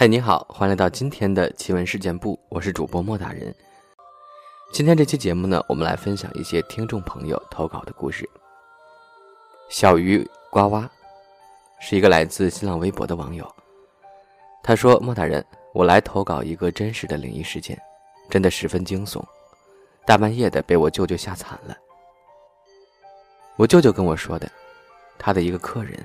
嗨，你好，欢迎来到今天的奇闻事件部，我是主播莫大人。今天这期节目呢，我们来分享一些听众朋友投稿的故事。小鱼呱呱是一个来自新浪微博的网友，他说：“莫大人，我来投稿一个真实的灵异事件，真的十分惊悚，大半夜的被我舅舅吓惨了。我舅舅跟我说的，他的一个客人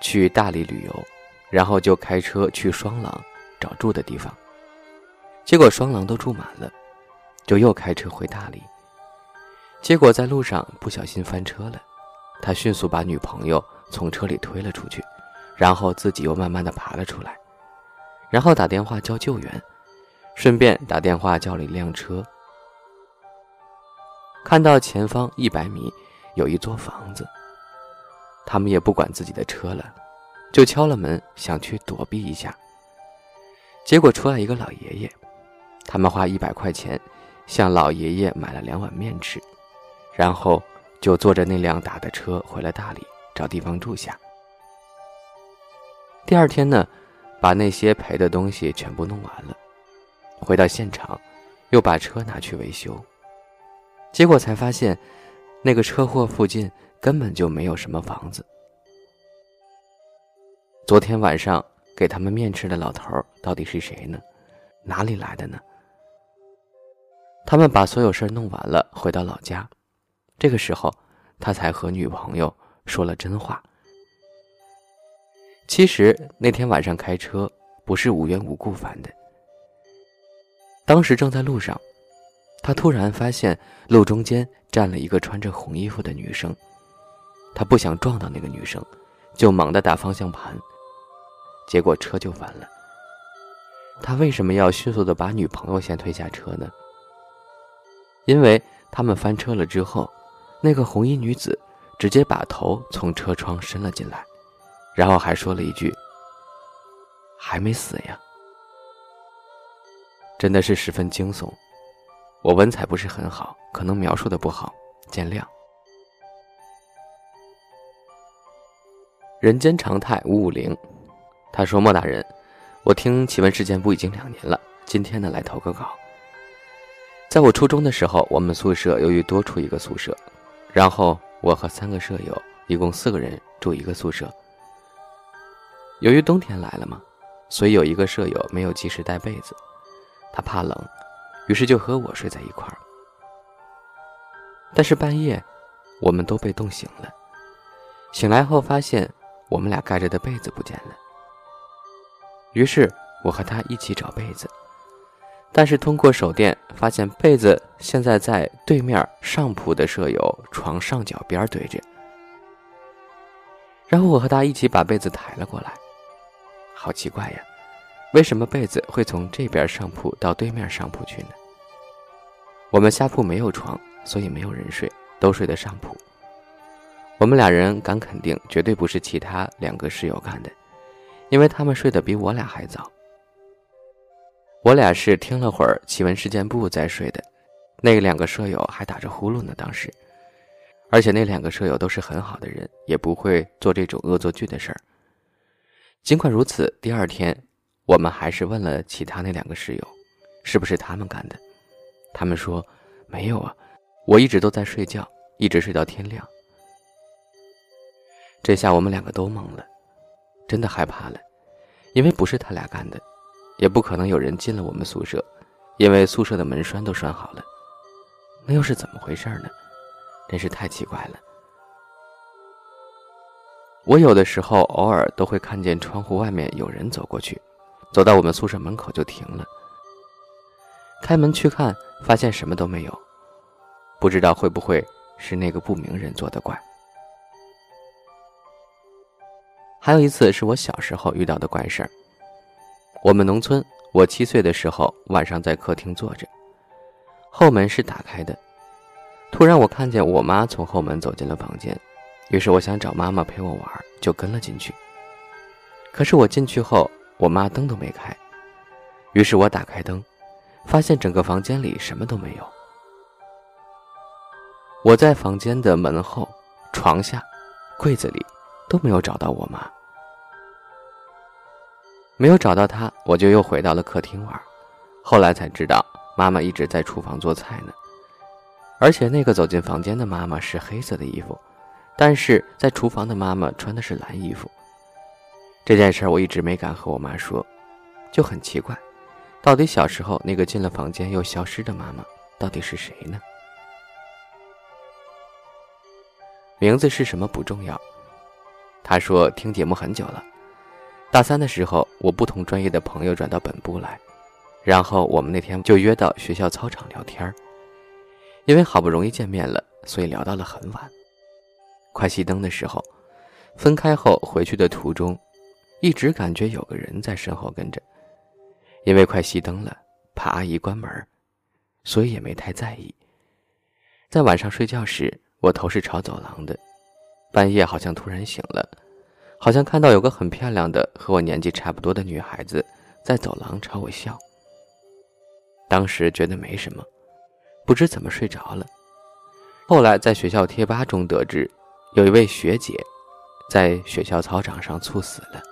去大理旅游。”然后就开车去双廊找住的地方，结果双廊都住满了，就又开车回大理。结果在路上不小心翻车了，他迅速把女朋友从车里推了出去，然后自己又慢慢的爬了出来，然后打电话叫救援，顺便打电话叫了一辆车。看到前方一百米有一座房子，他们也不管自己的车了。就敲了门，想去躲避一下。结果出来一个老爷爷，他们花一百块钱，向老爷爷买了两碗面吃，然后就坐着那辆打的车回了大理，找地方住下。第二天呢，把那些赔的东西全部弄完了，回到现场，又把车拿去维修。结果才发现，那个车祸附近根本就没有什么房子。昨天晚上给他们面吃的老头到底是谁呢？哪里来的呢？他们把所有事弄完了，回到老家。这个时候，他才和女朋友说了真话。其实那天晚上开车不是无缘无故翻的。当时正在路上，他突然发现路中间站了一个穿着红衣服的女生，他不想撞到那个女生，就猛地打方向盘。结果车就翻了。他为什么要迅速的把女朋友先推下车呢？因为他们翻车了之后，那个红衣女子直接把头从车窗伸了进来，然后还说了一句：“还没死呀。”真的是十分惊悚。我文采不是很好，可能描述的不好，见谅。人间常态五五零。他说：“莫大人，我听奇闻事件部已经两年了，今天呢来投个稿。在我初中的时候，我们宿舍由于多出一个宿舍，然后我和三个舍友一共四个人住一个宿舍。由于冬天来了嘛，所以有一个舍友没有及时带被子，他怕冷，于是就和我睡在一块儿。但是半夜，我们都被冻醒了，醒来后发现我们俩盖着的被子不见了。”于是我和他一起找被子，但是通过手电发现被子现在在对面上铺的舍友床上脚边堆着。然后我和他一起把被子抬了过来，好奇怪呀，为什么被子会从这边上铺到对面上铺去呢？我们下铺没有床，所以没有人睡，都睡的上铺。我们俩人敢肯定，绝对不是其他两个室友干的。因为他们睡得比我俩还早，我俩是听了会儿奇闻事件簿再睡的，那两个舍友还打着呼噜呢。当时，而且那两个舍友都是很好的人，也不会做这种恶作剧的事儿。尽管如此，第二天我们还是问了其他那两个室友，是不是他们干的？他们说没有啊，我一直都在睡觉，一直睡到天亮。这下我们两个都懵了。真的害怕了，因为不是他俩干的，也不可能有人进了我们宿舍，因为宿舍的门栓都拴好了。那又是怎么回事呢？真是太奇怪了。我有的时候偶尔都会看见窗户外面有人走过去，走到我们宿舍门口就停了。开门去看，发现什么都没有，不知道会不会是那个不明人做的怪。还有一次是我小时候遇到的怪事儿。我们农村，我七岁的时候晚上在客厅坐着，后门是打开的。突然我看见我妈从后门走进了房间，于是我想找妈妈陪我玩，就跟了进去。可是我进去后，我妈灯都没开，于是我打开灯，发现整个房间里什么都没有。我在房间的门后、床下、柜子里。都没有找到我妈。没有找到他，我就又回到了客厅玩。后来才知道，妈妈一直在厨房做菜呢。而且那个走进房间的妈妈是黑色的衣服，但是在厨房的妈妈穿的是蓝衣服。这件事我一直没敢和我妈说，就很奇怪，到底小时候那个进了房间又消失的妈妈到底是谁呢？名字是什么不重要。他说听节目很久了，大三的时候，我不同专业的朋友转到本部来，然后我们那天就约到学校操场聊天因为好不容易见面了，所以聊到了很晚。快熄灯的时候，分开后回去的途中，一直感觉有个人在身后跟着。因为快熄灯了，怕阿姨关门，所以也没太在意。在晚上睡觉时。我头是朝走廊的，半夜好像突然醒了，好像看到有个很漂亮的和我年纪差不多的女孩子在走廊朝我笑。当时觉得没什么，不知怎么睡着了。后来在学校贴吧中得知，有一位学姐在学校操场上猝死了。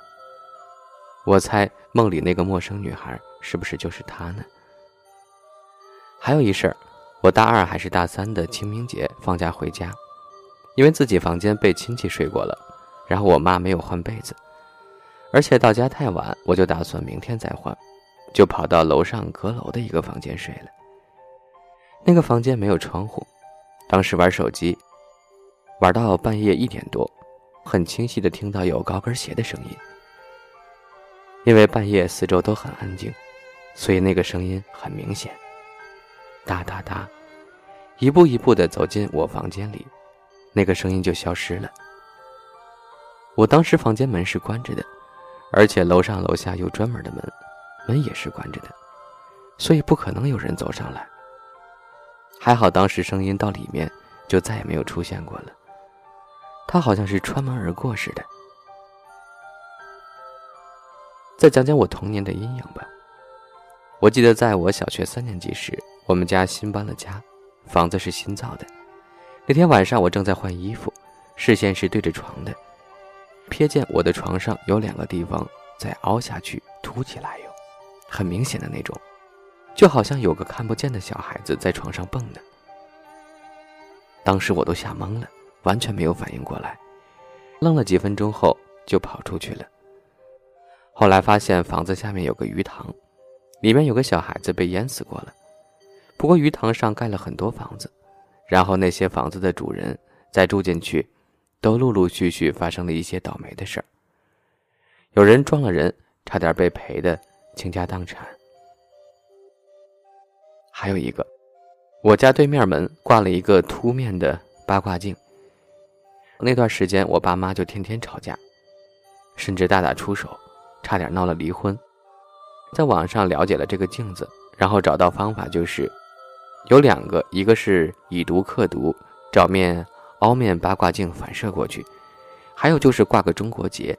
我猜梦里那个陌生女孩是不是就是她呢？还有一事儿。我大二还是大三的清明节放假回家，因为自己房间被亲戚睡过了，然后我妈没有换被子，而且到家太晚，我就打算明天再换，就跑到楼上阁楼的一个房间睡了。那个房间没有窗户，当时玩手机，玩到半夜一点多，很清晰的听到有高跟鞋的声音。因为半夜四周都很安静，所以那个声音很明显，哒哒哒。一步一步的走进我房间里，那个声音就消失了。我当时房间门是关着的，而且楼上楼下有专门的门，门也是关着的，所以不可能有人走上来。还好当时声音到里面就再也没有出现过了，他好像是穿门而过似的。再讲讲我童年的阴影吧。我记得在我小学三年级时，我们家新搬了家。房子是新造的。那天晚上，我正在换衣服，视线是对着床的，瞥见我的床上有两个地方在凹下去、凸起来，哟，很明显的那种，就好像有个看不见的小孩子在床上蹦呢。当时我都吓懵了，完全没有反应过来，愣了几分钟后就跑出去了。后来发现房子下面有个鱼塘，里面有个小孩子被淹死过了。不过鱼塘上盖了很多房子，然后那些房子的主人再住进去，都陆陆续续发生了一些倒霉的事儿。有人撞了人，差点被赔的倾家荡产。还有一个，我家对面门挂了一个凸面的八卦镜。那段时间，我爸妈就天天吵架，甚至大打出手，差点闹了离婚。在网上了解了这个镜子，然后找到方法，就是。有两个，一个是以毒克毒，找面凹面八卦镜反射过去；还有就是挂个中国结。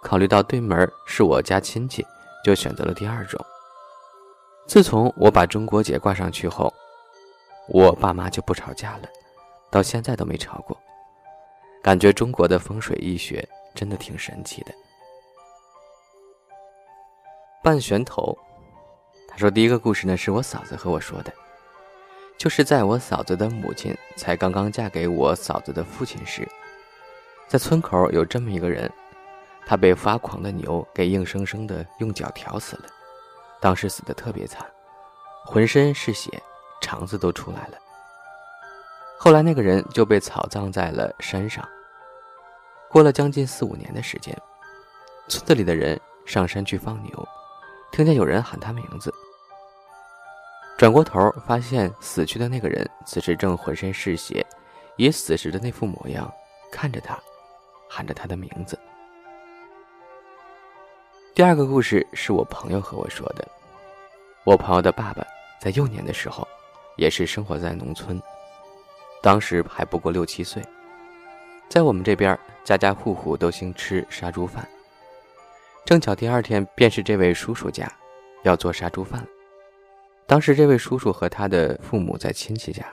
考虑到对门是我家亲戚，就选择了第二种。自从我把中国结挂上去后，我爸妈就不吵架了，到现在都没吵过。感觉中国的风水医学真的挺神奇的。半悬头。他说：“第一个故事呢，是我嫂子和我说的，就是在我嫂子的母亲才刚刚嫁给我嫂子的父亲时，在村口有这么一个人，他被发狂的牛给硬生生的用脚挑死了，当时死的特别惨，浑身是血，肠子都出来了。后来那个人就被草葬在了山上。过了将近四五年的时间，村子里的人上山去放牛。”听见有人喊他名字，转过头发现死去的那个人此时正浑身是血，以死时的那副模样看着他，喊着他的名字。第二个故事是我朋友和我说的，我朋友的爸爸在幼年的时候，也是生活在农村，当时还不过六七岁，在我们这边家家户户都兴吃杀猪饭。正巧第二天便是这位叔叔家，要做杀猪饭了。当时这位叔叔和他的父母在亲戚家，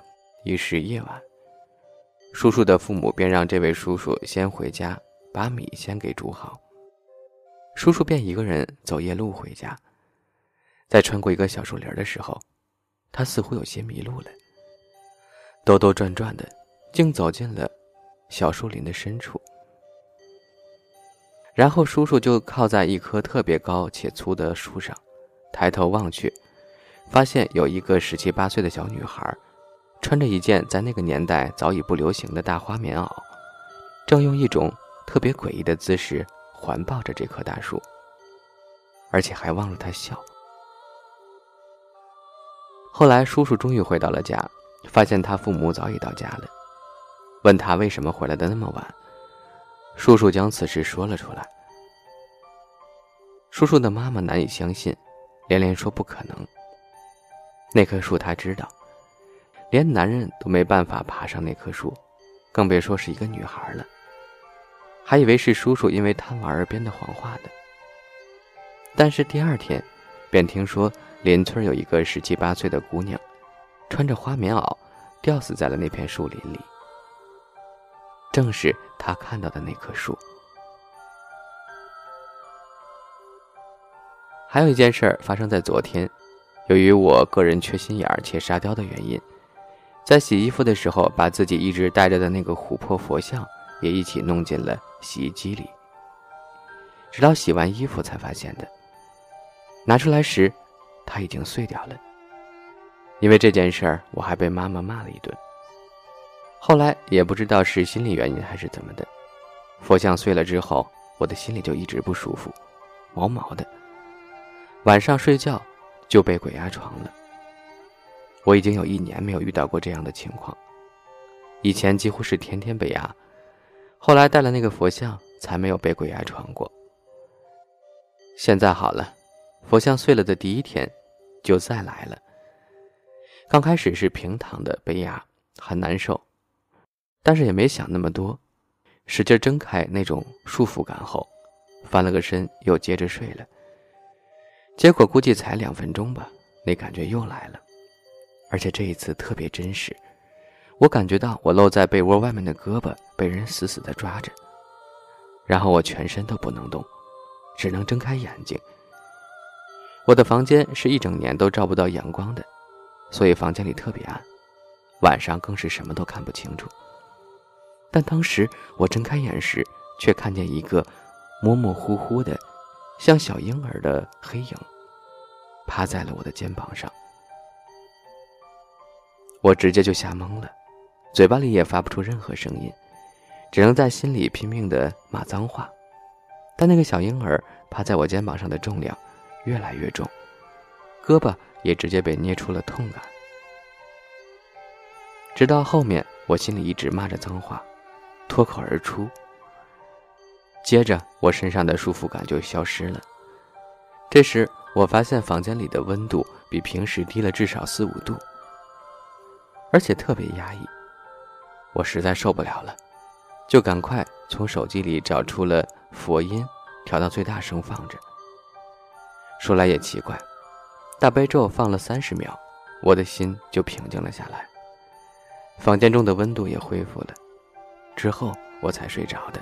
已是夜晚。叔叔的父母便让这位叔叔先回家，把米先给煮好。叔叔便一个人走夜路回家。在穿过一个小树林的时候，他似乎有些迷路了，兜兜转转的，竟走进了小树林的深处。然后叔叔就靠在一棵特别高且粗的树上，抬头望去，发现有一个十七八岁的小女孩，穿着一件在那个年代早已不流行的大花棉袄，正用一种特别诡异的姿势环抱着这棵大树，而且还望着他笑。后来，叔叔终于回到了家，发现他父母早已到家了，问他为什么回来的那么晚。叔叔将此事说了出来。叔叔的妈妈难以相信，连连说不可能。那棵树他知道，连男人都没办法爬上那棵树，更别说是一个女孩了。还以为是叔叔因为贪玩而编的谎话呢。但是第二天，便听说。邻村有一个十七八岁的姑娘，穿着花棉袄，吊死在了那片树林里。正是他看到的那棵树。还有一件事发生在昨天，由于我个人缺心眼儿且沙雕的原因，在洗衣服的时候，把自己一直带着的那个琥珀佛像也一起弄进了洗衣机里。直到洗完衣服才发现的。拿出来时。它已经碎掉了。因为这件事儿，我还被妈妈骂了一顿。后来也不知道是心理原因还是怎么的，佛像碎了之后，我的心里就一直不舒服，毛毛的。晚上睡觉就被鬼压床了。我已经有一年没有遇到过这样的情况，以前几乎是天天被压，后来带了那个佛像，才没有被鬼压床过。现在好了。佛像碎了的第一天，就再来了。刚开始是平躺的被压，很难受，但是也没想那么多，使劲睁开那种束缚感后，翻了个身又接着睡了。结果估计才两分钟吧，那感觉又来了，而且这一次特别真实，我感觉到我露在被窝外面的胳膊被人死死的抓着，然后我全身都不能动，只能睁开眼睛。我的房间是一整年都照不到阳光的，所以房间里特别暗，晚上更是什么都看不清楚。但当时我睁开眼时，却看见一个模模糊糊的、像小婴儿的黑影，趴在了我的肩膀上。我直接就吓懵了，嘴巴里也发不出任何声音，只能在心里拼命的骂脏话。但那个小婴儿趴在我肩膀上的重量。越来越重，胳膊也直接被捏出了痛感。直到后面，我心里一直骂着脏话，脱口而出。接着，我身上的束缚感就消失了。这时，我发现房间里的温度比平时低了至少四五度，而且特别压抑。我实在受不了了，就赶快从手机里找出了佛音，调到最大声放着。说来也奇怪，大悲咒放了三十秒，我的心就平静了下来，房间中的温度也恢复了，之后我才睡着的。